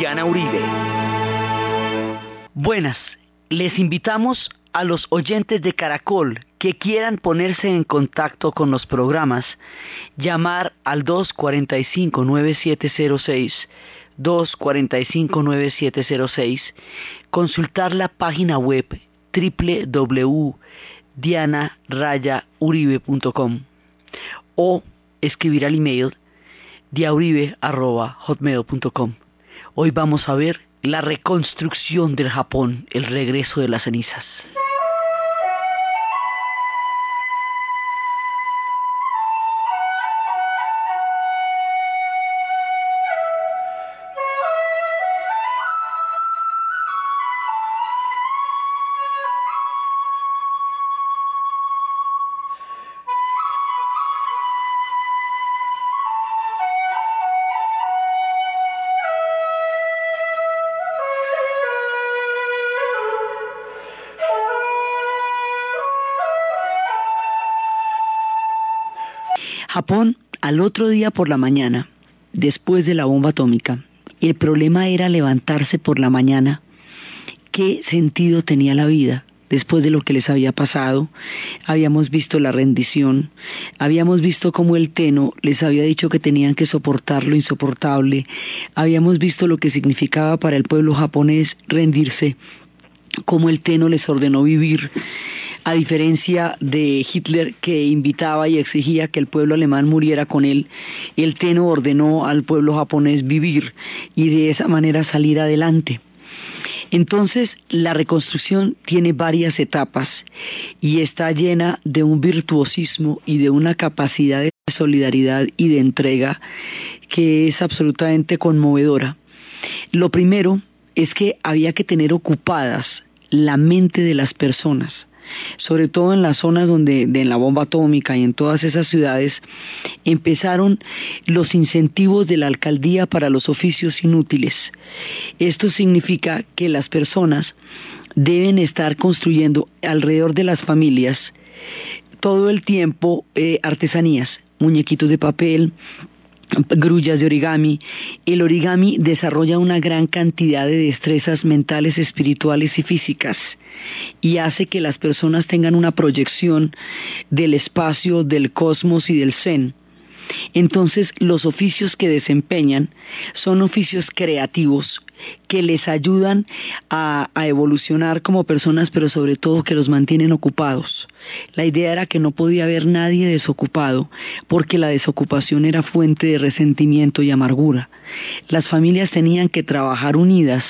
Diana Uribe. Buenas, les invitamos a los oyentes de Caracol que quieran ponerse en contacto con los programas, llamar al 245-9706, 245-9706, consultar la página web www.dianarayauribe.com o escribir al email diauribe.hotmail.com. Hoy vamos a ver la reconstrucción del Japón, el regreso de las cenizas. Japón, al otro día por la mañana, después de la bomba atómica, el problema era levantarse por la mañana. ¿Qué sentido tenía la vida? Después de lo que les había pasado, habíamos visto la rendición, habíamos visto cómo el Teno les había dicho que tenían que soportar lo insoportable, habíamos visto lo que significaba para el pueblo japonés rendirse, cómo el Teno les ordenó vivir a diferencia de Hitler que invitaba y exigía que el pueblo alemán muriera con él, el Teno ordenó al pueblo japonés vivir y de esa manera salir adelante. Entonces, la reconstrucción tiene varias etapas y está llena de un virtuosismo y de una capacidad de solidaridad y de entrega que es absolutamente conmovedora. Lo primero es que había que tener ocupadas la mente de las personas sobre todo en las zonas donde de la bomba atómica y en todas esas ciudades, empezaron los incentivos de la alcaldía para los oficios inútiles. Esto significa que las personas deben estar construyendo alrededor de las familias todo el tiempo eh, artesanías, muñequitos de papel, grullas de origami. El origami desarrolla una gran cantidad de destrezas mentales, espirituales y físicas y hace que las personas tengan una proyección del espacio, del cosmos y del zen. Entonces los oficios que desempeñan son oficios creativos que les ayudan a, evolucionar como personas, pero sobre todo que los mantienen ocupados. La idea era que no podía haber nadie desocupado, porque la desocupación era fuente de resentimiento y amargura. Las familias tenían que trabajar unidas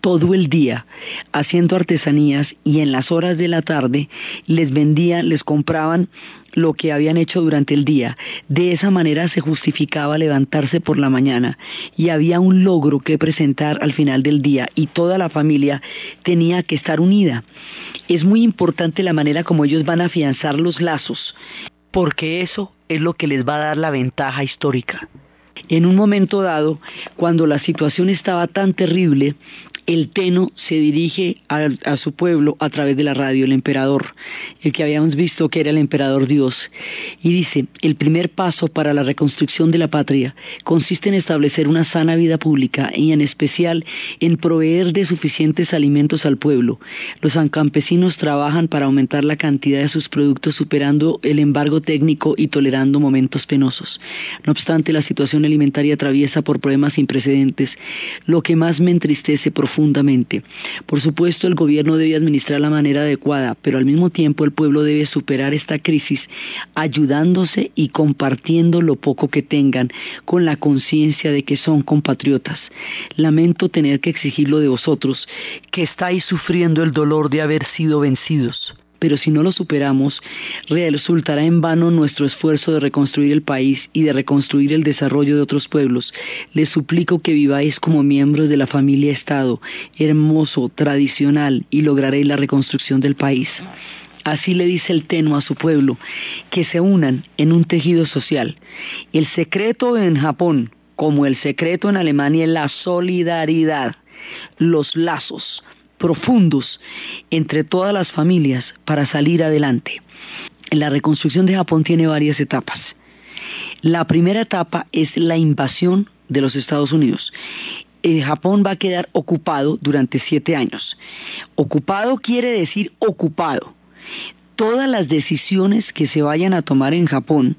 todo el día haciendo artesanías y en las horas de la tarde les vendían, les compraban lo que habían hecho durante el día. De esa manera se justificaba levantarse por la mañana y había un logro que presentar al final del día y toda la familia tenía que estar unida. Es muy importante la manera como ellos van a afianzar los lazos, porque eso es lo que les va a dar la ventaja histórica. En un momento dado, cuando la situación estaba tan terrible, el Teno se dirige a, su pueblo a través de la radio, el emperador, el que habíamos visto que era el emperador Dios, y dice, el primer paso para la reconstrucción de la patria consiste en establecer una sana vida pública y en especial en proveer de suficientes alimentos al pueblo. Los campesinos trabajan para aumentar la cantidad de sus productos superando el embargo técnico y tolerando momentos penosos. No obstante, la situación alimentaria atraviesa por problemas sin precedentes, lo que más me entristece profundamente. Por supuesto, el gobierno debe administrar la manera adecuada, pero al mismo tiempo el pueblo debe superar esta crisis ayudándose y compartiendo lo poco que tengan con la conciencia de que son compatriotas. Lamento tener que exigirlo de vosotros, que estáis sufriendo el dolor de haber sido vencidos pero si no lo superamos, resultará en vano nuestro esfuerzo de reconstruir el país y de reconstruir el desarrollo de otros pueblos. Les suplico que viváis como miembros de la familia Estado, hermoso, tradicional, y lograréis la reconstrucción del país. Así le dice el Teno a su pueblo, que se unan en un tejido social. El secreto en Japón, como el secreto en Alemania, es la solidaridad, los lazos, profundos entre todas las familias para salir adelante. La reconstrucción de Japón tiene varias etapas. La primera etapa es la invasión de los Estados Unidos. eh, Japón va a quedar ocupado durante siete años. Ocupado quiere decir ocupado. Todas las decisiones que se vayan a tomar en Japón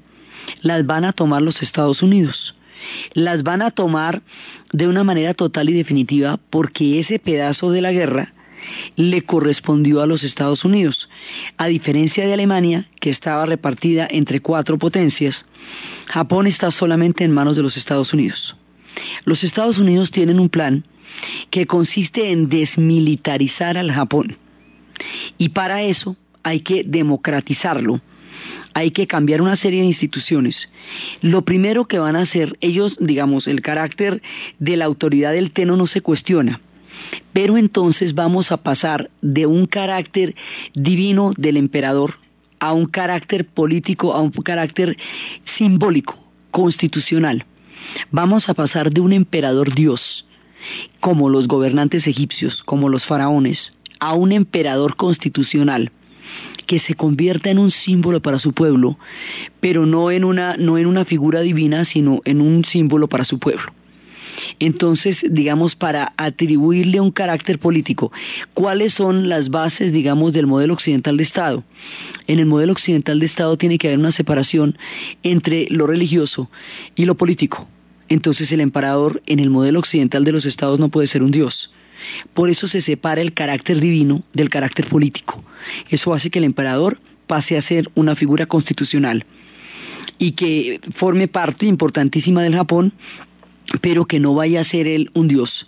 las van a tomar los Estados Unidos. Las van a tomar de una manera total y definitiva porque ese pedazo de la guerra le correspondió a los Estados Unidos. A diferencia de Alemania, que estaba repartida entre cuatro potencias, Japón está solamente en manos de los Estados Unidos. Los Estados Unidos tienen un plan que consiste en desmilitarizar al Japón. Y para eso hay que democratizarlo, hay que cambiar una serie de instituciones. Lo primero que van a hacer, ellos, digamos, el carácter de la autoridad del Teno no se cuestiona. Pero entonces vamos a pasar de un carácter divino del emperador a un carácter político, a un carácter simbólico, constitucional. Vamos a pasar de un emperador Dios, como los gobernantes egipcios, como los faraones, a un emperador constitucional que se convierta en un símbolo para su pueblo, pero no en una, no en una figura divina, sino en un símbolo para su pueblo. Entonces, digamos, para atribuirle un carácter político, ¿cuáles son las bases, digamos, del modelo occidental de Estado? En el modelo occidental de Estado tiene que haber una separación entre lo religioso y lo político. Entonces el emperador en el modelo occidental de los estados no puede ser un dios. Por eso se separa el carácter divino del carácter político. Eso hace que el emperador pase a ser una figura constitucional y que forme parte importantísima del Japón pero que no vaya a ser él un dios.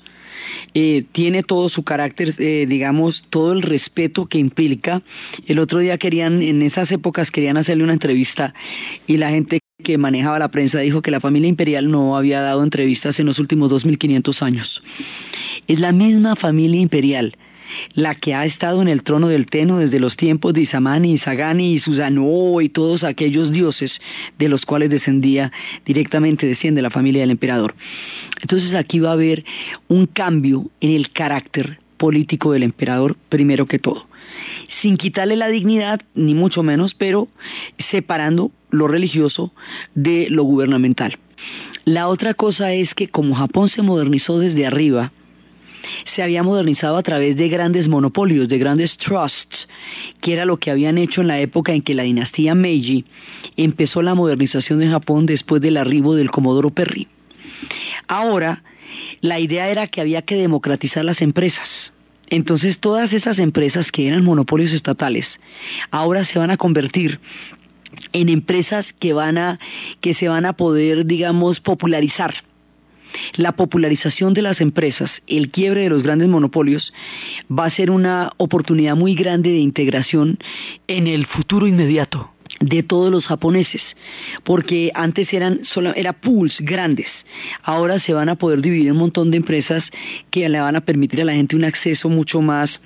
Eh, tiene todo su carácter, eh, digamos, todo el respeto que implica. El otro día querían, en esas épocas querían hacerle una entrevista y la gente que manejaba la prensa dijo que la familia imperial no había dado entrevistas en los últimos 2500 años. Es la misma familia imperial la que ha estado en el trono del Teno desde los tiempos de Isamani, Isagani y Susanoo y todos aquellos dioses de los cuales descendía directamente, desciende la familia del emperador. Entonces aquí va a haber un cambio en el carácter político del emperador primero que todo, sin quitarle la dignidad, ni mucho menos, pero separando lo religioso de lo gubernamental. La otra cosa es que como Japón se modernizó desde arriba, se había modernizado a través de grandes monopolios, de grandes trusts, que era lo que habían hecho en la época en que la dinastía Meiji empezó la modernización de Japón después del arribo del Comodoro Perry. Ahora, la idea era que había que democratizar las empresas. Entonces todas esas empresas que eran monopolios estatales ahora se van a convertir en empresas que van a que se van a poder digamos popularizar la popularización de las empresas, el quiebre de los grandes monopolios, va a ser una oportunidad muy grande de integración en el futuro inmediato de todos los japoneses, porque antes eran solo, era pools grandes, ahora se van a poder dividir un montón de empresas que le van a permitir a la gente un acceso mucho más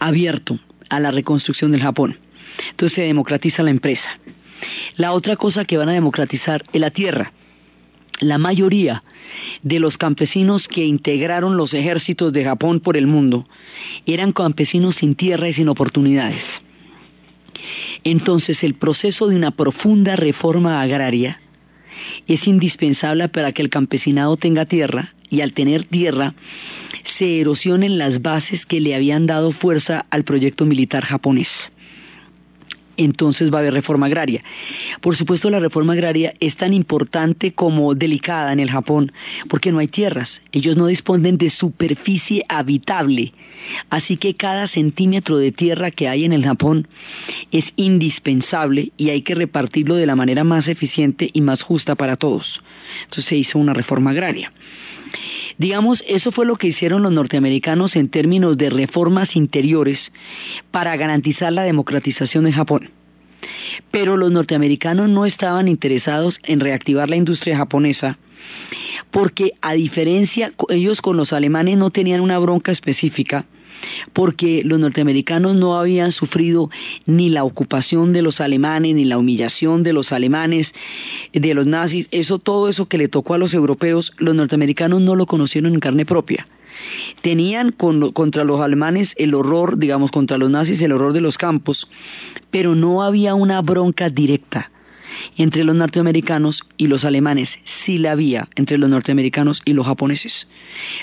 abierto a la reconstrucción del Japón. Entonces se democratiza la empresa. La otra cosa que van a democratizar es la tierra. La mayoría de los campesinos que integraron los ejércitos de Japón por el mundo eran campesinos sin tierra y sin oportunidades. Entonces el proceso de una profunda reforma agraria es indispensable para que el campesinado tenga tierra y al tener tierra se erosionen las bases que le habían dado fuerza al proyecto militar japonés entonces va a haber reforma agraria. Por supuesto, la reforma agraria es tan importante como delicada en el Japón, porque no hay tierras, ellos no disponen de superficie habitable, así que cada centímetro de tierra que hay en el Japón es indispensable y hay que repartirlo de la manera más eficiente y más justa para todos. Entonces se hizo una reforma agraria. Digamos, eso fue lo que hicieron los norteamericanos en términos de reformas interiores para garantizar la democratización de Japón. Pero los norteamericanos no estaban interesados en reactivar la industria japonesa porque a diferencia, ellos con los alemanes no tenían una bronca específica, porque los norteamericanos no habían sufrido ni la ocupación de los alemanes, ni la humillación de los alemanes, de los nazis, eso, todo eso que le tocó a los europeos, los norteamericanos no lo conocieron en carne propia. Tenían contra los alemanes el horror, digamos, contra los nazis el horror de los campos, pero no había una bronca directa entre los norteamericanos y los alemanes, sí la había entre los norteamericanos y los japoneses.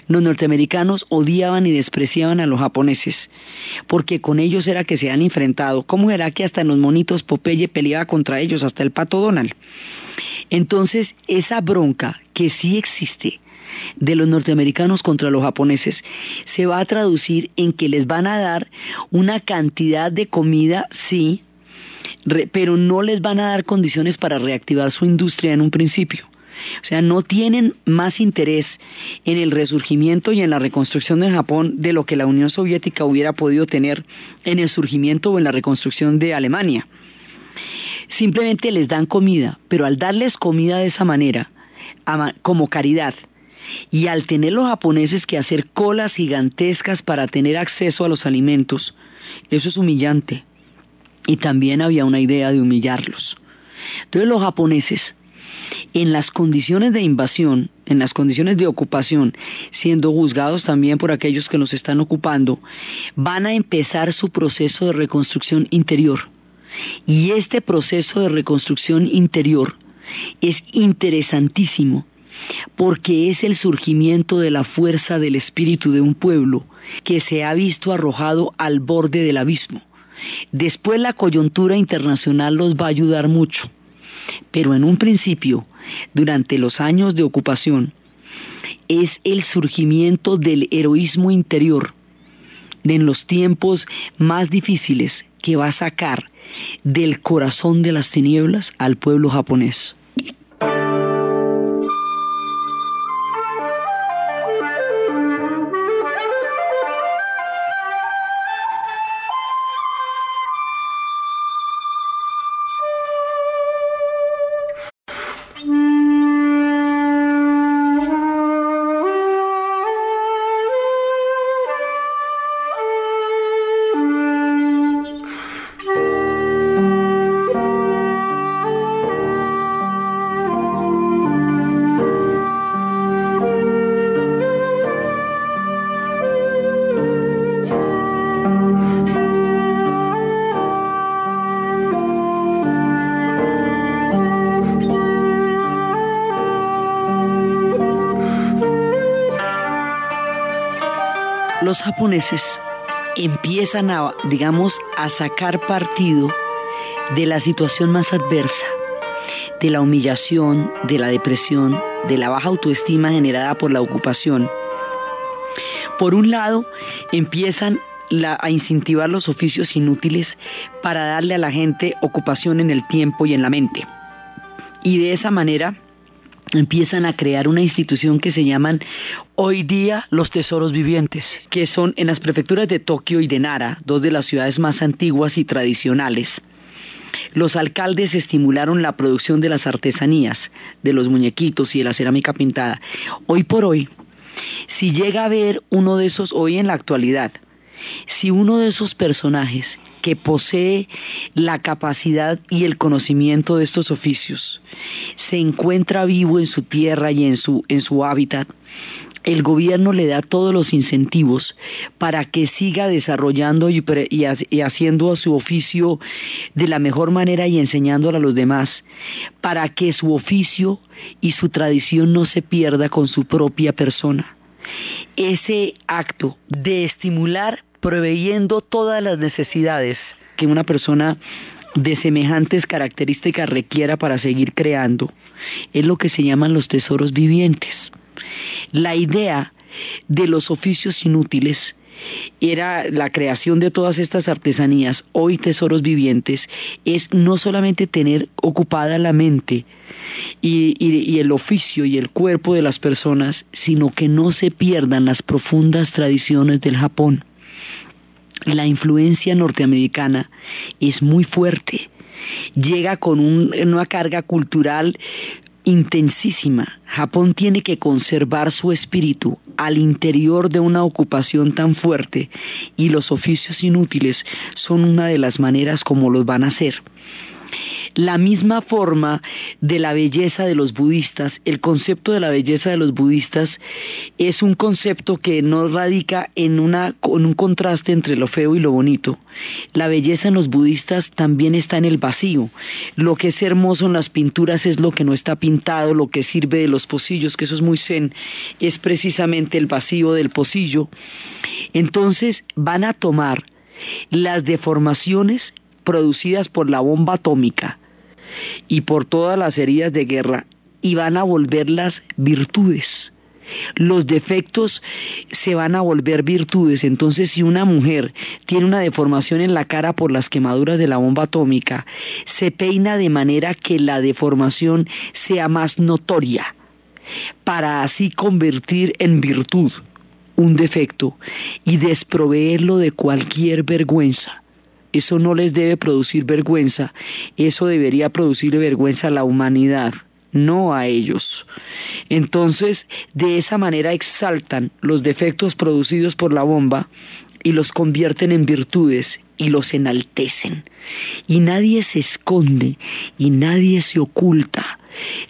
Los norteamericanos odiaban y despreciaban a los japoneses, porque con ellos era que se han enfrentado. ¿Cómo era que hasta en los monitos Popeye peleaba contra ellos, hasta el pato Donald? Entonces, esa bronca que sí existe de los norteamericanos contra los japoneses se va a traducir en que les van a dar una cantidad de comida, sí, pero no les van a dar condiciones para reactivar su industria en un principio. O sea, no tienen más interés en el resurgimiento y en la reconstrucción de Japón de lo que la Unión Soviética hubiera podido tener en el surgimiento o en la reconstrucción de Alemania. Simplemente les dan comida, pero al darles comida de esa manera, como caridad, y al tener los japoneses que hacer colas gigantescas para tener acceso a los alimentos, eso es humillante. Y también había una idea de humillarlos. Entonces los japoneses, en las condiciones de invasión, en las condiciones de ocupación, siendo juzgados también por aquellos que nos están ocupando, van a empezar su proceso de reconstrucción interior. Y este proceso de reconstrucción interior es interesantísimo porque es el surgimiento de la fuerza del espíritu de un pueblo que se ha visto arrojado al borde del abismo. Después la coyuntura internacional los va a ayudar mucho, pero en un principio, durante los años de ocupación, es el surgimiento del heroísmo interior en los tiempos más difíciles que va a sacar del corazón de las tinieblas al pueblo japonés. Empiezan a, digamos, a sacar partido de la situación más adversa, de la humillación, de la depresión, de la baja autoestima generada por la ocupación. Por un lado, empiezan a incentivar los oficios inútiles para darle a la gente ocupación en el tiempo y en la mente. Y de esa manera empiezan a crear una institución que se llaman hoy día los tesoros vivientes, que son en las prefecturas de Tokio y de Nara, dos de las ciudades más antiguas y tradicionales. Los alcaldes estimularon la producción de las artesanías, de los muñequitos y de la cerámica pintada. Hoy por hoy, si llega a ver uno de esos, hoy en la actualidad, si uno de esos personajes que posee la capacidad y el conocimiento de estos oficios se encuentra vivo en su tierra y en su, en su hábitat, el gobierno le da todos los incentivos para que siga desarrollando y, y, haciendo su oficio de la mejor manera y enseñándolo a los demás, para que su oficio y su tradición no se pierda con su propia persona. Ese acto de estimular proveyendo todas las necesidades que una persona de semejantes características requiera para seguir creando, es lo que se llaman los tesoros vivientes. La idea de los oficios inútiles era la creación de todas estas artesanías, hoy tesoros vivientes, es no solamente tener ocupada la mente y, y, el oficio y el cuerpo de las personas, sino que no se pierdan las profundas tradiciones del Japón la influencia norteamericana es muy fuerte. Llega con una carga cultural intensísima. Japón tiene que conservar su espíritu al interior de una ocupación tan fuerte y los oficios inútiles son una de las maneras como los van a hacer. La misma forma de la belleza de los budistas, el concepto de la belleza de los budistas es un concepto que no radica en, una, un contraste entre lo feo y lo bonito. La belleza en los budistas también está en el vacío. Lo que es hermoso en las pinturas es lo que no está pintado, lo que sirve de los pocillos, que eso es muy zen, es precisamente el vacío del pocillo. Entonces van a tomar las deformaciones producidas por la bomba atómica y por todas las heridas de guerra y van a volverlas virtudes. Los defectos se van a volver virtudes. Entonces, si una mujer tiene una deformación en la cara por las quemaduras de la bomba atómica, se peina de manera que la deformación sea más notoria, para así convertir en virtud un defecto y desproveerlo de cualquier vergüenza. Eso no les debe producir vergüenza, eso debería producir vergüenza a la humanidad, no a ellos. Entonces, de esa manera exaltan los defectos producidos por la bomba y los convierten en virtudes y los enaltecen. Y nadie se esconde y nadie se oculta.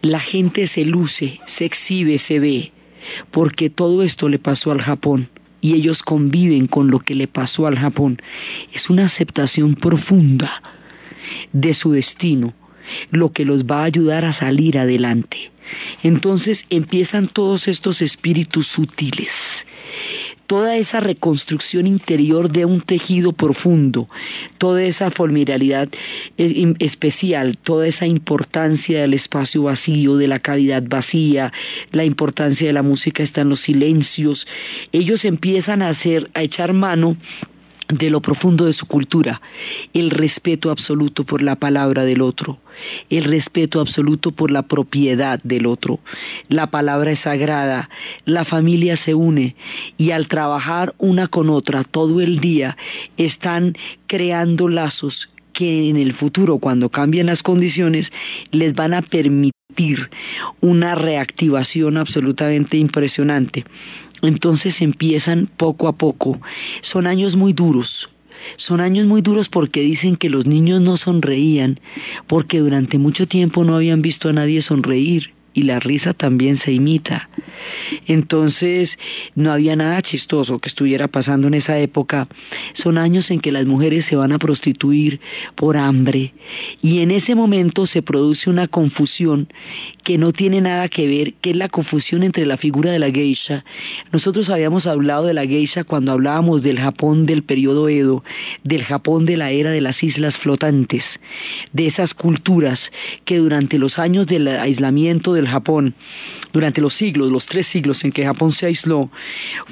La gente se luce, se exhibe, se ve porque todo esto le pasó al Japón y ellos conviven con lo que le pasó al Japón. Es una aceptación profunda de su destino, lo que los va a ayudar a salir adelante. Entonces empiezan todos estos espíritus sutiles toda esa reconstrucción interior de un tejido profundo, toda esa formidabilidad eh, especial, toda esa importancia del espacio vacío, de la cavidad vacía, la importancia de la música está en los silencios, ellos empiezan a hacer, a echar mano de lo profundo de su cultura, el respeto absoluto por la palabra del otro, el respeto absoluto por la propiedad del otro. La palabra es sagrada, la familia se une y al trabajar una con otra todo el día están creando lazos que en el futuro, cuando cambien las condiciones, les van a permitir una reactivación absolutamente impresionante. Entonces empiezan poco a poco. Son años muy duros. Son años muy duros porque dicen que los niños no sonreían, porque durante mucho tiempo no habían visto a nadie sonreír y la risa también se imita. Entonces, no había nada chistoso que estuviera pasando en esa época. Son años en que las mujeres se van a prostituir por hambre y en ese momento se produce una confusión que no tiene nada que ver, que es la confusión entre la figura de la geisha. Nosotros habíamos hablado de la geisha cuando hablábamos del Japón del periodo Edo, del Japón de la era de las islas flotantes, de esas culturas que durante los años del aislamiento del Japón, durante los siglos, los tres siglos en que Japón se aisló,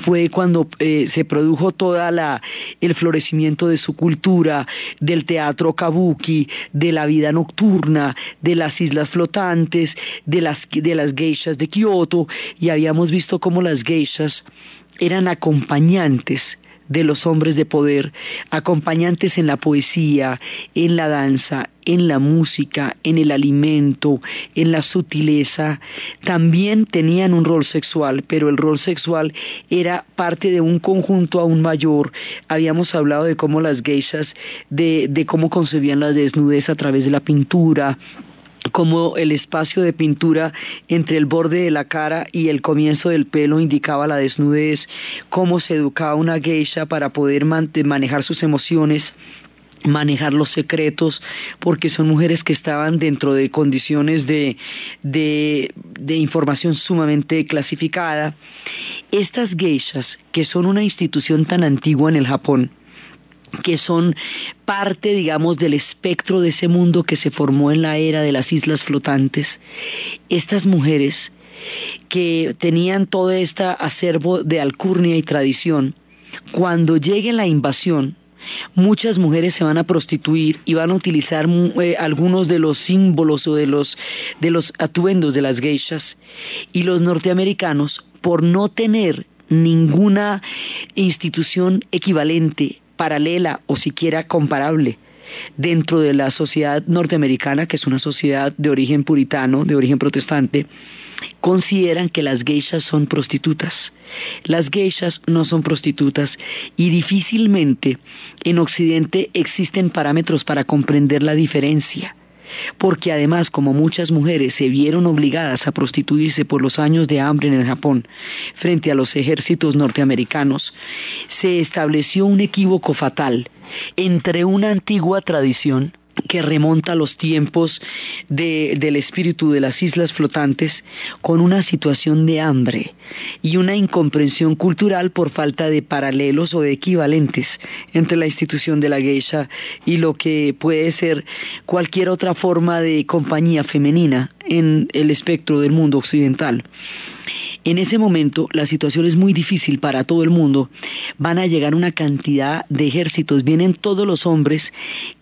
fue cuando eh, se produjo toda la el florecimiento de su cultura, del teatro kabuki, de la vida nocturna, de las islas flotantes, de las de las geishas de Kioto, y habíamos visto cómo las geishas eran acompañantes de los hombres de poder, acompañantes en la poesía, en la danza, en la música, en el alimento, en la sutileza, también tenían un rol sexual, pero el rol sexual era parte de un conjunto aún mayor. Habíamos hablado de cómo las geishas, de, de cómo concebían la desnudez a través de la pintura, como el espacio de pintura entre el borde de la cara y el comienzo del pelo indicaba la desnudez, cómo se educaba una geisha para poder manejar sus emociones manejar los secretos, porque son mujeres que estaban dentro de condiciones de, información sumamente clasificada. Estas geishas, que son una institución tan antigua en el Japón, que son parte, digamos, del espectro de ese mundo que se formó en la era de las islas flotantes. Estas mujeres que tenían todo este acervo de alcurnia y tradición, cuando llegue la invasión, muchas mujeres se van a prostituir y van a utilizar eh, algunos de los símbolos o de los, de los atuendos de las geishas y los norteamericanos por no tener ninguna institución equivalente paralela o siquiera comparable dentro de la sociedad norteamericana, que es una sociedad de origen puritano, de origen protestante, consideran que las geishas son prostitutas. Las geishas no son prostitutas y difícilmente en Occidente existen parámetros para comprender la diferencia. Porque además como muchas mujeres se vieron obligadas a prostituirse por los años de hambre en el Japón frente a los ejércitos norteamericanos, se estableció un equívoco fatal entre una antigua tradición que remonta a los tiempos del espíritu de las islas flotantes con una situación de hambre y una incomprensión cultural por falta de paralelos o de equivalentes entre la institución de la geisha y lo que puede ser cualquier otra forma de compañía femenina en el espectro del mundo occidental. En ese momento la situación es muy difícil para todo el mundo. Van a llegar una cantidad de ejércitos. Vienen todos los hombres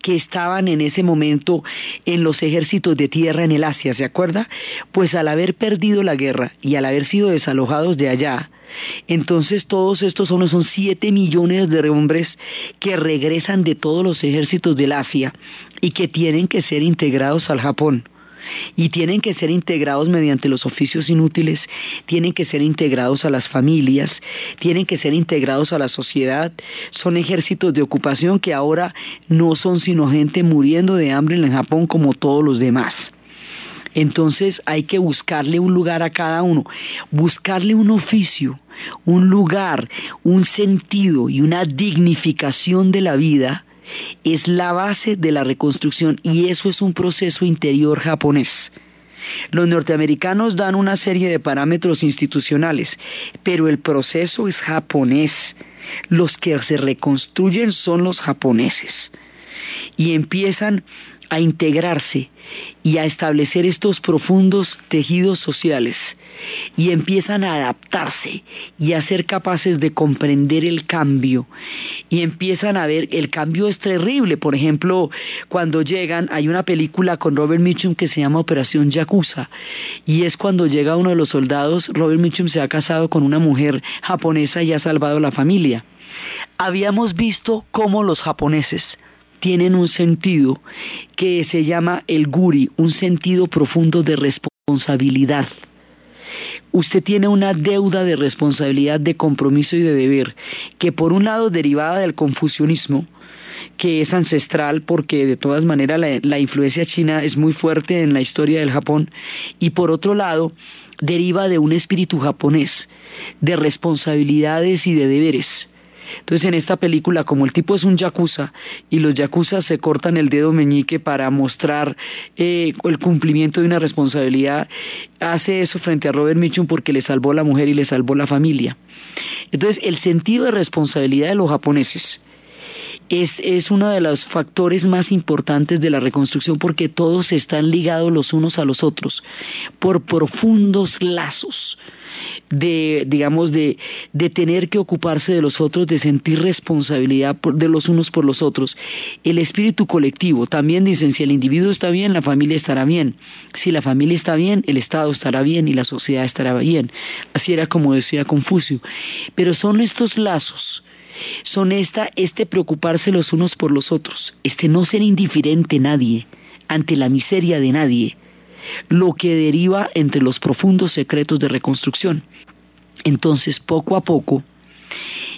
que estaban en ese momento en los ejércitos de tierra en el Asia, ¿se acuerda? Pues al haber perdido la guerra y al haber sido desalojados de allá, entonces todos estos hombres son 7 millones de hombres que regresan de todos los ejércitos del Asia y que tienen que ser integrados al Japón y tienen que ser integrados mediante los oficios inútiles, tienen que ser integrados a las familias, tienen que ser integrados a la sociedad. Son ejércitos de ocupación que ahora no son sino gente muriendo de hambre en el Japón como todos los demás. Entonces hay que buscarle un lugar a cada uno, buscarle un oficio, un lugar, un sentido y una dignificación de la vida es la base de la reconstrucción y eso es un proceso interior japonés. Los norteamericanos dan una serie de parámetros institucionales, pero el proceso es japonés. Los que se reconstruyen son los japoneses y empiezan a integrarse y a establecer estos profundos tejidos sociales. Y empiezan a adaptarse y a ser capaces de comprender el cambio. Y empiezan a ver el cambio es terrible. Por ejemplo cuando llegan hay una película con Robert Mitchum que se llama Operación Yakuza. Y es cuando llega uno de los soldados Robert Mitchum se ha casado con una mujer japonesa y ha salvado la familia. Habíamos visto cómo los japoneses tienen un sentido que se llama el guri, un sentido profundo de responsabilidad. Usted tiene una deuda de responsabilidad, de compromiso y de deber, que por un lado derivada del confucianismo, que es ancestral porque de todas maneras la, la, influencia china es muy fuerte en la historia del Japón y por otro lado deriva de un espíritu japonés de responsabilidades y de deberes entonces en esta película, como el tipo es un yakuza y los yakuza se cortan el dedo meñique para mostrar eh, el cumplimiento de una responsabilidad, hace eso frente a Robert Mitchum porque le salvó la mujer y le salvó la familia. Entonces el sentido de responsabilidad de los japoneses es, es, uno de los factores más importantes de la reconstrucción porque todos están ligados los unos a los otros por profundos lazos de, digamos, de, de tener que ocuparse de los otros, de sentir responsabilidad de los unos por los otros. El espíritu colectivo, también dicen, si el individuo está bien, la familia estará bien. Si la familia está bien, el Estado estará bien y la sociedad estará bien. Así era como decía Confucio. Pero son estos lazos son esta, este preocuparse los unos por los otros, este no ser indiferente nadie ante la miseria de nadie, lo que deriva entre los profundos secretos de reconstrucción. Entonces, poco a poco,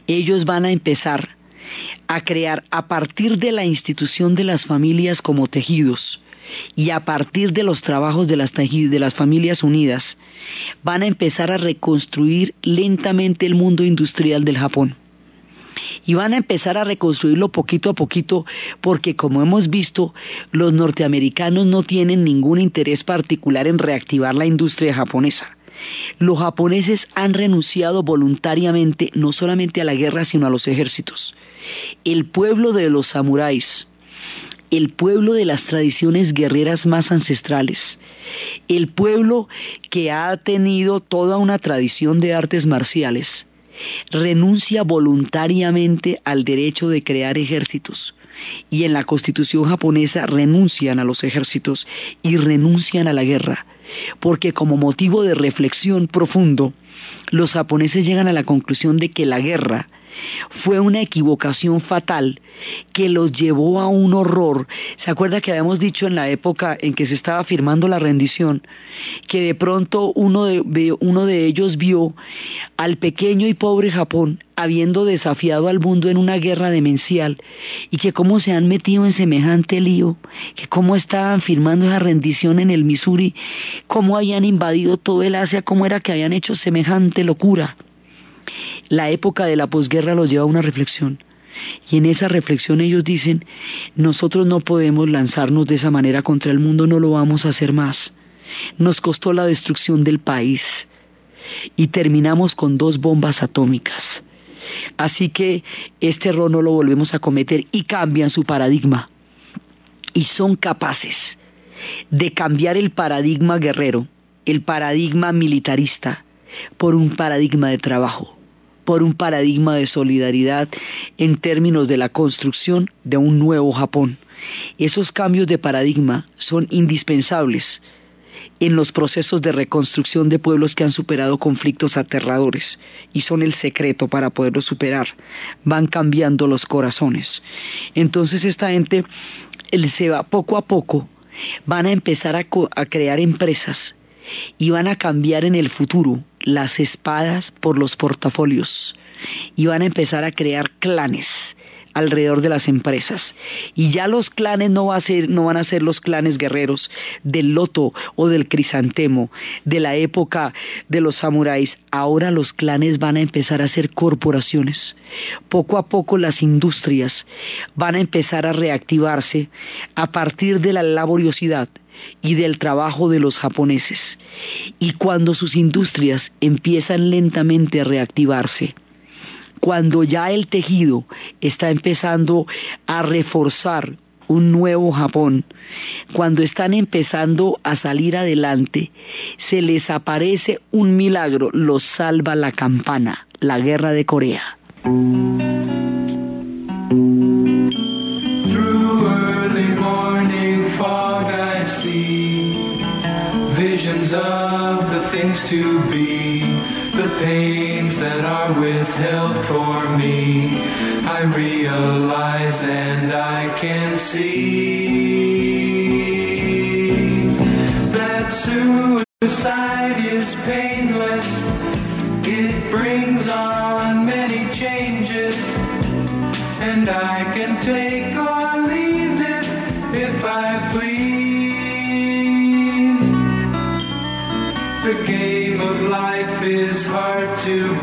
ellos van a empezar a crear a partir de la institución de las familias como tejidos y a partir de los trabajos de las, de las familias unidas, van a empezar a reconstruir lentamente el mundo industrial del Japón y van a empezar a reconstruirlo poquito a poquito porque como hemos visto los norteamericanos no tienen ningún interés particular en reactivar la industria japonesa. Los japoneses han renunciado voluntariamente no solamente a la guerra sino a los ejércitos. El pueblo de los samuráis, el pueblo de las tradiciones guerreras más ancestrales, el pueblo que ha tenido toda una tradición de artes marciales, renuncia voluntariamente al derecho de crear ejércitos. Y en la constitución japonesa renuncian a los ejércitos y renuncian a la guerra, porque como motivo de reflexión profundo, los japoneses llegan a la conclusión de que la guerra fue una equivocación fatal que los llevó a un horror. ¿Se acuerda que habíamos dicho en la época en que se estaba firmando la rendición que de pronto uno de, ellos vio al pequeño y pobre Japón habiendo desafiado al mundo en una guerra demencial y que cómo se han metido en semejante lío, que cómo estaban firmando esa rendición en el Missouri, cómo habían invadido todo el Asia, cómo era que habían hecho semejante locura. La época de la posguerra los lleva a una reflexión. Y en esa reflexión ellos dicen, nosotros no podemos lanzarnos de esa manera contra el mundo, no lo vamos a hacer más. Nos costó la destrucción del país y terminamos con dos bombas atómicas. Así que este error no lo volvemos a cometer y cambian su paradigma. Y son capaces de cambiar el paradigma guerrero, el paradigma militarista, por un paradigma de trabajo, por un paradigma de solidaridad en términos de la construcción de un nuevo Japón. Esos cambios de paradigma son indispensables en los procesos de reconstrucción de pueblos que han superado conflictos aterradores y son el secreto para poderlos superar. Van cambiando los corazones. Entonces esta gente se va poco a poco, van a empezar a, a crear empresas y van a cambiar en el futuro las espadas por los portafolios y van a empezar a crear clanes alrededor de las empresas. Y ya los clanes no, van a ser los clanes guerreros del loto o del crisantemo, de la época de los samuráis. Ahora los clanes van a empezar a ser corporaciones. Poco a poco las industrias van a empezar a reactivarse a partir de la laboriosidad y del trabajo de los japoneses. Y cuando sus industrias empiezan lentamente a reactivarse, cuando ya el tejido está empezando a reforzar un nuevo Japón, cuando están empezando a salir adelante, se les aparece un milagro, los salva la campana, la guerra de Corea. Withheld for me. I realize and I can see that suicide is painless. It brings on many changes, and I can take or leave it if I please. The game of life is hard to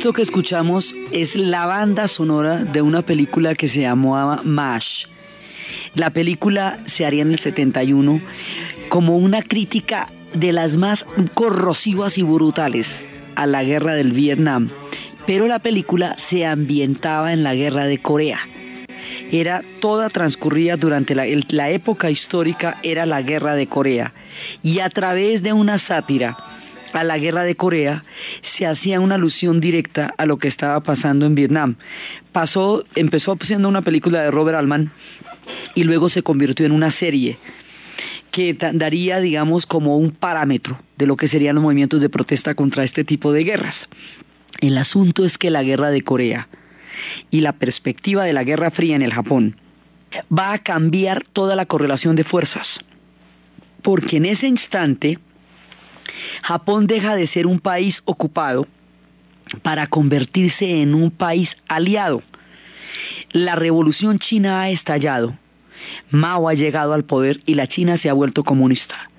Esto que escuchamos es la banda sonora de una película que se llamaba MASH. La película se haría en el 71 como una crítica de las más corrosivas y brutales a la guerra del Vietnam, pero la película se ambientaba en la guerra de Corea. Era toda transcurrida durante la, la época histórica, era la guerra de Corea, y a través de una sátira a la guerra de Corea, se hacía una alusión directa a lo que estaba pasando en Vietnam. Pasó, empezó siendo una película de Robert Altman y luego se convirtió en una serie que daría, digamos, como un parámetro de lo que serían los movimientos de protesta contra este tipo de guerras. El asunto es que la guerra de Corea y la perspectiva de la Guerra Fría en el Japón va a cambiar toda la correlación de fuerzas, porque en ese instante Japón deja de ser un país ocupado para convertirse en un país aliado. La revolución china ha estallado. Mao ha llegado al poder y la China se ha vuelto comunista.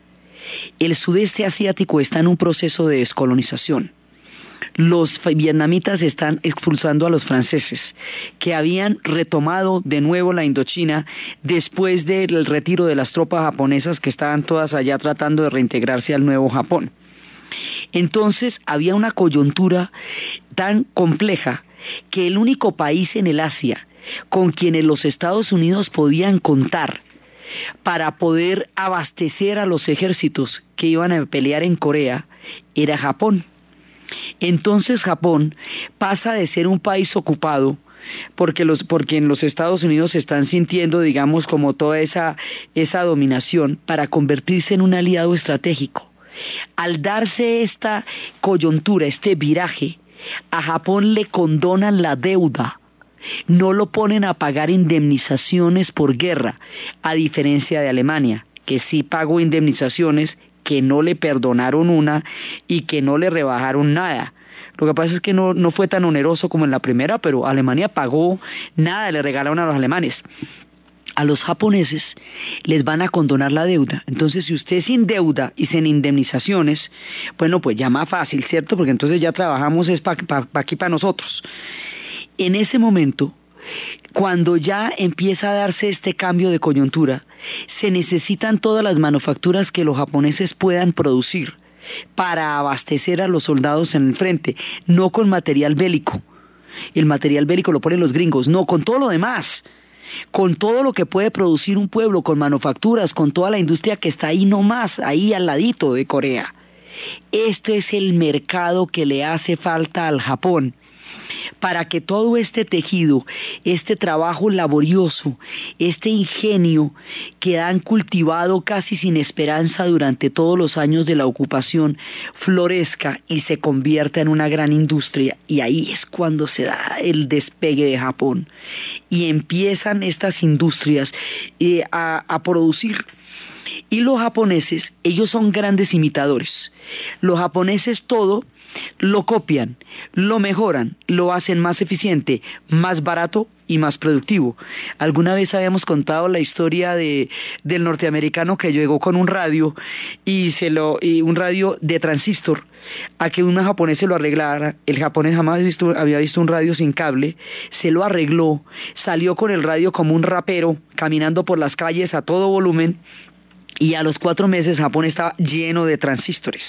El sudeste asiático está en un proceso de descolonización. Los vietnamitas están expulsando a los franceses, que habían retomado de nuevo la Indochina después del retiro de las tropas japonesas que estaban todas allá tratando de reintegrarse al nuevo Japón. Entonces había una coyuntura tan compleja que el único país en el Asia con quienes los Estados Unidos podían contar para poder abastecer a los ejércitos que iban a pelear en Corea era Japón. Entonces Japón pasa de ser un país ocupado porque, los, porque en los Estados Unidos se están sintiendo, digamos, como toda esa, esa dominación para convertirse en un aliado estratégico. Al darse esta coyuntura, este viraje, a Japón le condonan la deuda, no lo ponen a pagar indemnizaciones por guerra, a diferencia de Alemania, que sí pagó indemnizaciones, que no le perdonaron una y que no le rebajaron nada. Lo que pasa es que no, no fue tan oneroso como en la primera, pero Alemania pagó nada, le regalaron a los alemanes a los japoneses les van a condonar la deuda. Entonces, si usted sin deuda y sin indemnizaciones, bueno, pues ya más fácil, ¿cierto? Porque entonces ya trabajamos es para aquí para nosotros. En ese momento, cuando ya empieza a darse este cambio de coyuntura, se necesitan todas las manufacturas que los japoneses puedan producir para abastecer a los soldados en el frente, no con material bélico. El material bélico lo ponen los gringos, no, con todo lo demás con todo lo que puede producir un pueblo, con manufacturas, con toda la industria que está ahí nomás, ahí al ladito de Corea. Este es el mercado que le hace falta al Japón para que todo este tejido, este trabajo laborioso, este ingenio que han cultivado casi sin esperanza durante todos los años de la ocupación, florezca y se convierta en una gran industria. Y ahí es cuando se da el despegue de Japón. Y empiezan estas industrias eh, a, a producir y los japoneses, ellos son grandes imitadores. Los japoneses todo lo copian, lo mejoran, lo hacen más eficiente, más barato y más productivo. Alguna vez habíamos contado la historia de, del norteamericano que llegó con un radio y se lo y un radio de transistor a que un japonés se lo arreglara. El japonés jamás había visto un radio sin cable, se lo arregló, salió con el radio como un rapero caminando por las calles a todo volumen y a los cuatro meses Japón estaba lleno de transistores.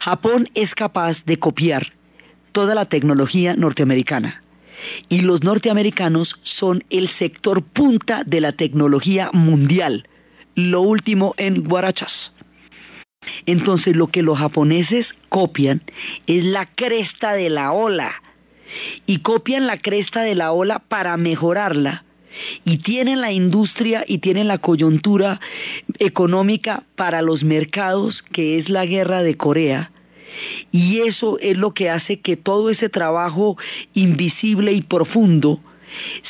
Japón es capaz de copiar toda la tecnología norteamericana. Y los norteamericanos son el sector punta de la tecnología mundial, lo último en guarachas. Entonces lo que los japoneses copian es la cresta de la ola. Y copian la cresta de la ola para mejorarla y tienen la industria y tienen la coyuntura económica para los mercados, que es la guerra de Corea. Y eso es lo que hace que todo ese trabajo invisible y profundo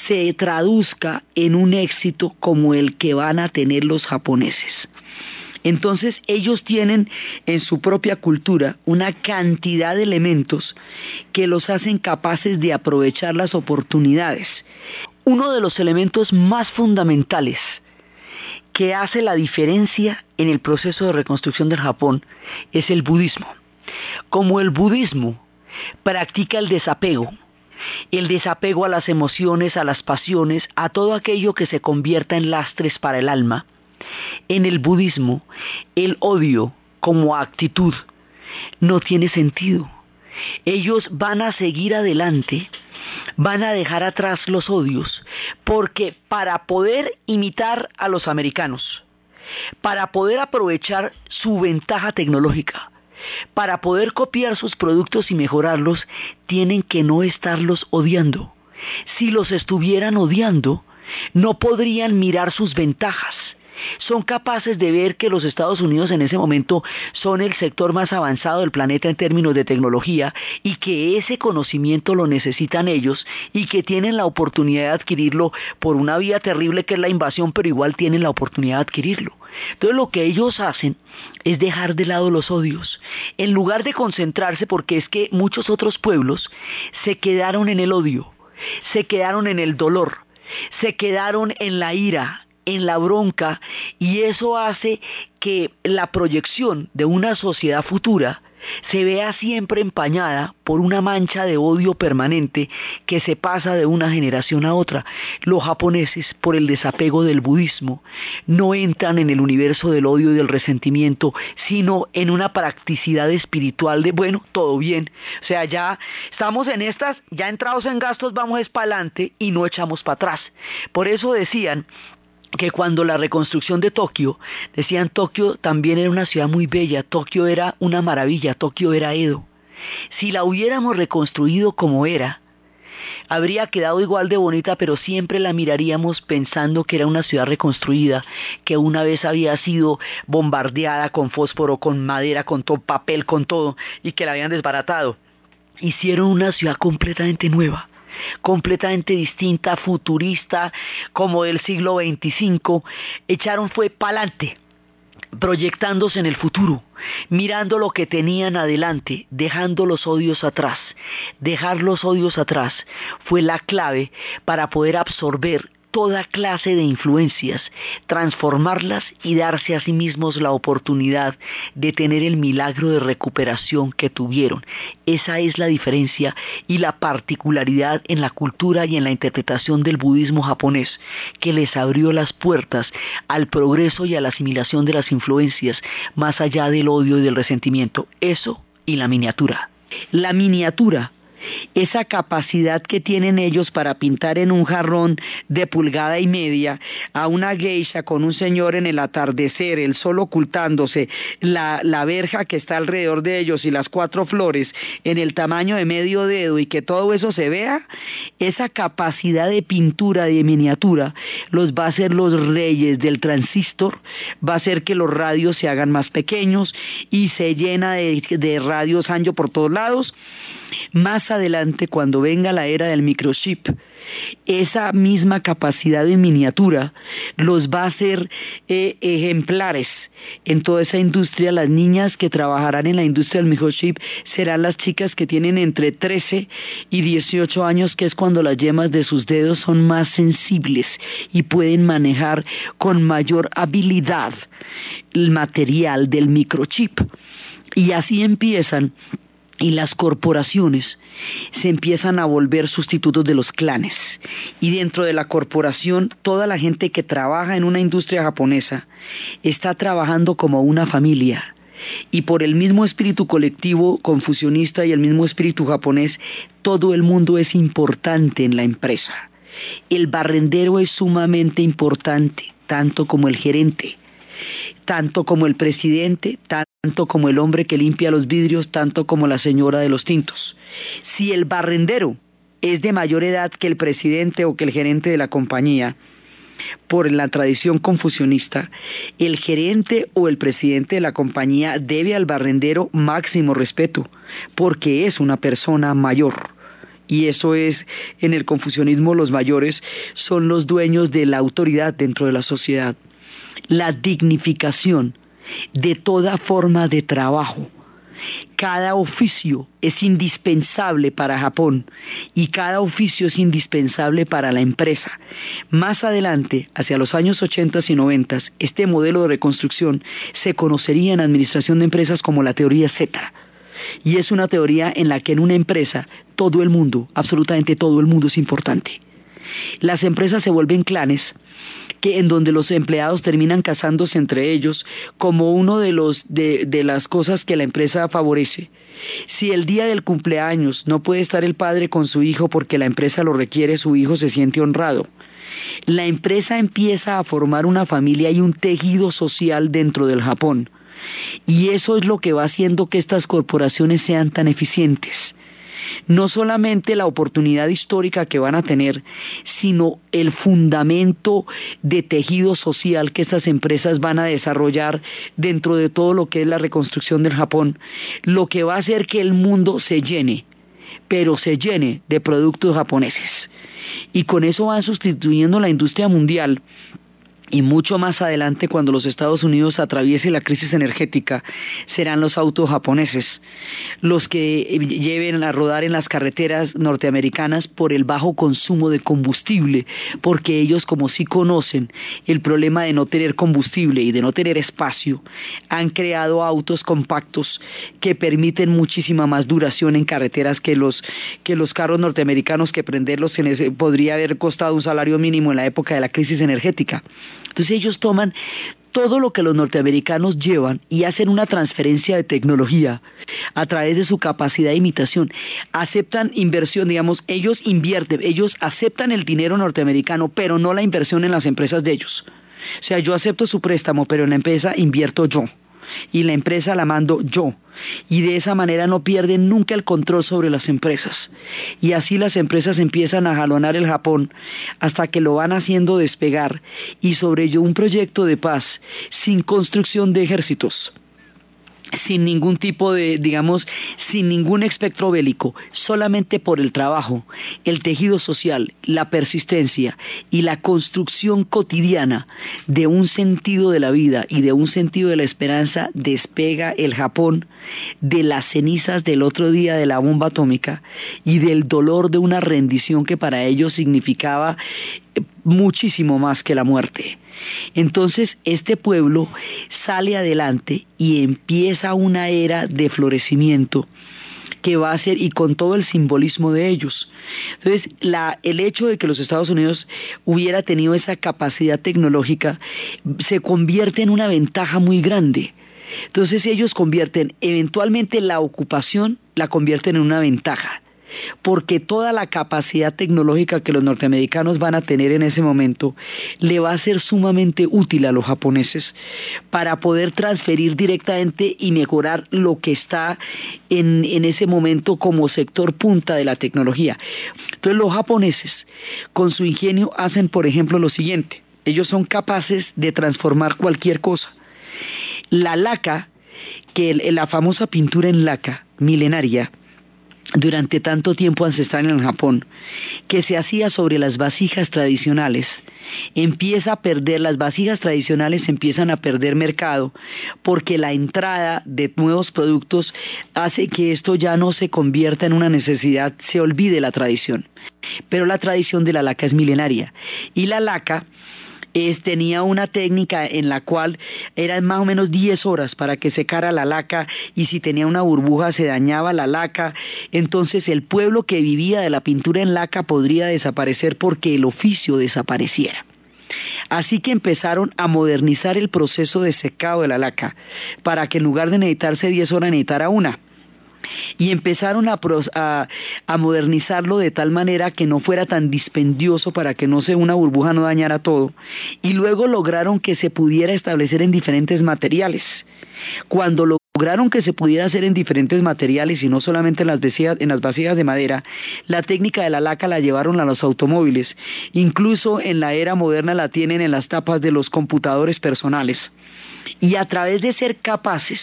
se traduzca en un éxito como el que van a tener los japoneses. Entonces ellos tienen en su propia cultura una cantidad de elementos que los hacen capaces de aprovechar las oportunidades uno de los elementos más fundamentales que hace la diferencia en el proceso de reconstrucción del Japón es el budismo. Como el budismo practica el desapego, el desapego a las emociones, a las pasiones, a todo aquello que se convierta en lastres para el alma, en el budismo el odio como actitud no tiene sentido. Ellos van a seguir adelante van a dejar atrás los odios, porque para poder imitar a los americanos, para poder aprovechar su ventaja tecnológica, para poder copiar sus productos y mejorarlos, tienen que no estarlos odiando. Si los estuvieran odiando, no podrían mirar sus ventajas, son capaces de ver que los Estados Unidos en ese momento son el sector más avanzado del planeta en términos de tecnología y que ese conocimiento lo necesitan ellos y que tienen la oportunidad de adquirirlo por una vía terrible que es la invasión, pero igual tienen la oportunidad de adquirirlo. Entonces lo que ellos hacen es dejar de lado los odios, en lugar de concentrarse, porque es que muchos otros pueblos se quedaron en el odio, se quedaron en el dolor, se quedaron en la ira, en la bronca y eso hace que la proyección de una sociedad futura se vea siempre empañada por una mancha de odio permanente que se pasa de una generación a otra. Los japoneses, por el desapego del budismo, no entran en el universo del odio y del resentimiento, sino en una practicidad espiritual de, bueno, todo bien. O sea, ya estamos en estas, ya entrados en gastos, vamos es para adelante y no echamos para atrás. Por eso decían que cuando la reconstrucción de Tokio, decían Tokio también era una ciudad muy bella, Tokio era una maravilla, Tokio era Edo. Si la hubiéramos reconstruido como era, habría quedado igual de bonita, pero siempre la miraríamos pensando que era una ciudad reconstruida, que una vez había sido bombardeada con fósforo, con madera, con todo papel, con todo, y que la habían desbaratado. Hicieron una ciudad completamente nueva completamente distinta, futurista, como del siglo XXV, echaron fue pa'lante proyectándose en el futuro, mirando lo que tenían adelante, dejando los odios atrás. Dejar los odios atrás fue la clave para poder absorber toda clase de influencias, transformarlas y darse a sí mismos la oportunidad de tener el milagro de recuperación que tuvieron. Esa es la diferencia y la particularidad en la cultura y en la interpretación del budismo japonés, que les abrió las puertas al progreso y a la asimilación de las influencias más allá del odio y del resentimiento. Eso y la miniatura. La miniatura esa capacidad que tienen ellos para pintar en un jarrón de pulgada y media a una geisha con un señor en el atardecer, el sol ocultándose, la, la verja que está alrededor de ellos y las cuatro flores en el tamaño de medio dedo y que todo eso se vea, esa capacidad de pintura, de miniatura, los va a hacer los reyes del transistor, va a hacer que los radios se hagan más pequeños y se llena de, de radios ancho por todos lados más adelante, cuando venga la era del microchip, esa misma capacidad de miniatura los va a hacer eh, ejemplares en toda esa industria. Las niñas que trabajarán en la industria del microchip serán las chicas que tienen entre 13 y 18 años, que es cuando las yemas de sus dedos son más sensibles y pueden manejar con mayor habilidad el material del microchip. Y así empiezan y las corporaciones se empiezan a volver sustitutos de los clanes. Y dentro de la corporación, toda la gente que trabaja en una industria japonesa está trabajando como una familia. Y por el mismo espíritu colectivo confusionista y el mismo espíritu japonés, todo el mundo es importante en la empresa. El barrendero es sumamente importante, tanto como el gerente, tanto como el presidente, tanto como el hombre que limpia los vidrios, tanto como la señora de los tintos. Si el barrendero es de mayor edad que el presidente o que el gerente de la compañía, por la tradición confusionista, el gerente o el presidente de la compañía debe al barrendero máximo respeto, porque es una persona mayor. Y eso es, en el confusionismo, los mayores son los dueños de la autoridad dentro de la sociedad. La dignificación de toda forma de trabajo. Cada oficio es indispensable para Japón y cada oficio es indispensable para la empresa. Más adelante, hacia los años 80 y 90, este modelo de reconstrucción se conocería en administración de empresas como la teoría Z. Y es una teoría en la que en una empresa todo el mundo, absolutamente todo el mundo es importante. Las empresas se vuelven clanes que en donde los empleados terminan casándose entre ellos como uno de los de, de las cosas que la empresa favorece. Si el día del cumpleaños no puede estar el padre con su hijo porque la empresa lo requiere, su hijo se siente honrado. La empresa empieza a formar una familia y un tejido social dentro del Japón. Y eso es lo que va haciendo que estas corporaciones sean tan eficientes no solamente la oportunidad histórica que van a tener, sino el fundamento de tejido social que estas empresas van a desarrollar dentro de todo lo que es la reconstrucción del Japón, lo que va a hacer que el mundo se llene, pero se llene de productos japoneses. Y con eso van sustituyendo la industria mundial y mucho más adelante cuando los Estados Unidos atraviese la crisis energética serán los autos japoneses los que lleven a rodar en las carreteras norteamericanas por el bajo consumo de combustible porque ellos como sí conocen el problema de no tener combustible y de no tener espacio han creado autos compactos que permiten muchísima más duración en carreteras que los que los carros norteamericanos que prenderlos podría haber costado un salario mínimo en la época de la crisis energética entonces ellos toman todo lo que los norteamericanos llevan y hacen una transferencia de tecnología a través de su capacidad de imitación. Aceptan inversión, digamos, ellos invierten, ellos aceptan el dinero norteamericano, pero no la inversión en las empresas de ellos. O sea, yo acepto su préstamo, pero en la empresa invierto yo y la empresa la mando yo. Y de esa manera no pierden nunca el control sobre las empresas. Y así las empresas empiezan a jalonar el Japón hasta que lo van haciendo despegar y sobre ello un proyecto de paz sin construcción de ejércitos sin ningún tipo de, digamos, sin ningún espectro bélico, solamente por el trabajo, el tejido social, la persistencia y la construcción cotidiana de un sentido de la vida y de un sentido de la esperanza, despega el Japón de las cenizas del otro día de la bomba atómica y del dolor de una rendición que para ellos significaba muchísimo más que la muerte. Entonces este pueblo sale adelante y empieza una era de florecimiento que va a ser y con todo el simbolismo de ellos. Entonces, el hecho de que los Estados Unidos hubiera tenido esa capacidad tecnológica se convierte en una ventaja muy grande. Entonces ellos convierten eventualmente la ocupación, la convierten en una ventaja porque toda la capacidad tecnológica que los norteamericanos van a tener en ese momento le va a ser sumamente útil a los japoneses para poder transferir directamente y mejorar lo que está en, ese momento como sector punta de la tecnología. Entonces los japoneses con su ingenio hacen por ejemplo lo siguiente, ellos son capaces de transformar cualquier cosa. La laca, que la famosa pintura en laca milenaria, durante tanto tiempo ancestral en Japón, que se hacía sobre las vasijas tradicionales, empieza a perder, las vasijas tradicionales empiezan a perder mercado porque la entrada de nuevos productos hace que esto ya no se convierta en una necesidad, se olvide la tradición. Pero la tradición de la laca es milenaria y la laca tenía una técnica en la cual eran más o menos 10 horas para que secara la laca y si tenía una burbuja se dañaba la laca. Entonces el pueblo que vivía de la pintura en laca podría desaparecer porque el oficio desapareciera. Así que empezaron a modernizar el proceso de secado de la laca para que en lugar de necesitarse 10 horas necesitara una y empezaron a, modernizarlo de tal manera que no fuera tan dispendioso para que no se una burbuja no dañara todo y luego lograron que se pudiera establecer en diferentes materiales. Cuando lograron que se pudiera hacer en diferentes materiales y no solamente en las, vasijas, en las de madera, la técnica de la laca la llevaron a los automóviles, incluso en la era moderna la tienen en las tapas de los computadores personales. Y a través de ser capaces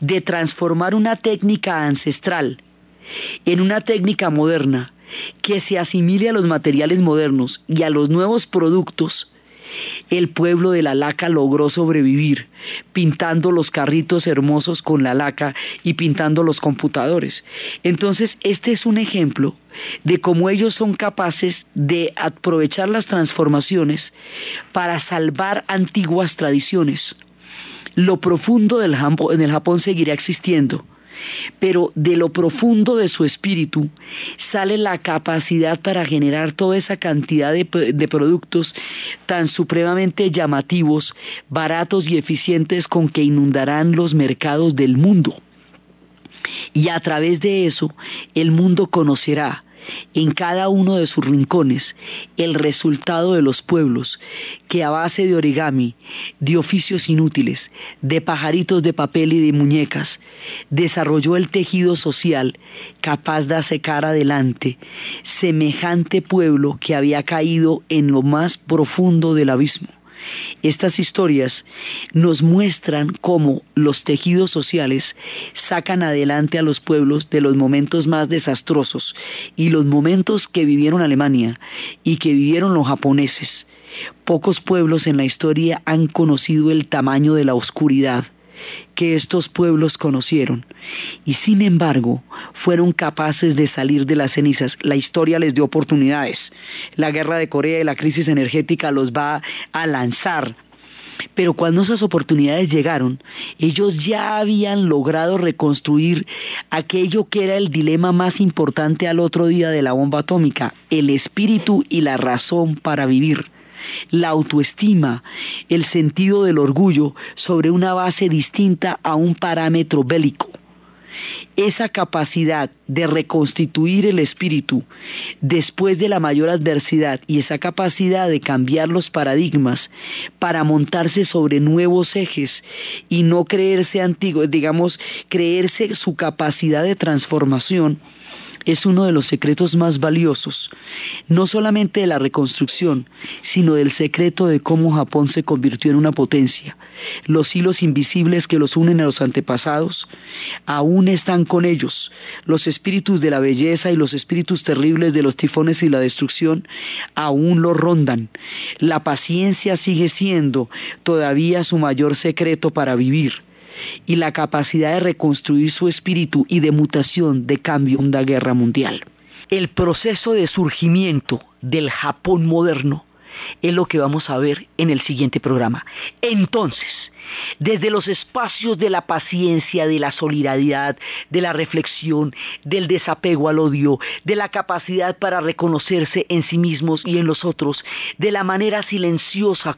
de transformar una técnica ancestral en una técnica moderna que se asimile a los materiales modernos y a los nuevos productos, el pueblo de la laca logró sobrevivir, pintando los carritos hermosos con la laca y pintando los computadores. Entonces, este es un ejemplo de cómo ellos son capaces de aprovechar las transformaciones para salvar antiguas tradiciones lo profundo del Japón, en el Japón seguirá existiendo, pero de lo profundo de su espíritu sale la capacidad para generar toda esa cantidad de, de, productos tan supremamente llamativos, baratos y eficientes con que inundarán los mercados del mundo. Y a través de eso el mundo conocerá en cada uno de sus rincones el resultado de los pueblos que a base de origami, de oficios inútiles, de pajaritos de papel y de muñecas, desarrolló el tejido social capaz de sacar adelante semejante pueblo que había caído en lo más profundo del abismo Estas historias nos muestran cómo los tejidos sociales sacan adelante a los pueblos de los momentos más desastrosos y los momentos que vivieron Alemania y que vivieron los japoneses. Pocos pueblos en la historia han conocido el tamaño de la oscuridad que estos pueblos conocieron y sin embargo fueron capaces de salir de las cenizas. La historia les dio oportunidades. La guerra de Corea y la crisis energética los va a lanzar. Pero cuando esas oportunidades llegaron, ellos ya habían logrado reconstruir aquello que era el dilema más importante al otro día de la bomba atómica, el espíritu y la razón para vivir la autoestima, el sentido del orgullo sobre una base distinta a un parámetro bélico. Esa capacidad de reconstituir el espíritu después de la mayor adversidad y esa capacidad de cambiar los paradigmas para montarse sobre nuevos ejes y no creerse antiguos, digamos, creerse su capacidad de transformación, es uno de los secretos más valiosos, no solamente de la reconstrucción, sino del secreto de cómo Japón se convirtió en una potencia. Los hilos invisibles que los unen a los antepasados aún están con ellos. Los espíritus de la belleza y los espíritus terribles de los tifones y la destrucción aún lo rondan. La paciencia sigue siendo todavía su mayor secreto para vivir y la capacidad de reconstruir su espíritu y de mutación de cambio en la guerra mundial. El proceso de surgimiento del Japón moderno es lo que vamos a ver en el siguiente programa. Entonces, desde los espacios de la paciencia, de la solidaridad, de la reflexión, del desapego al odio, de la capacidad para reconocerse en sí mismos y en los otros, de la manera silenciosa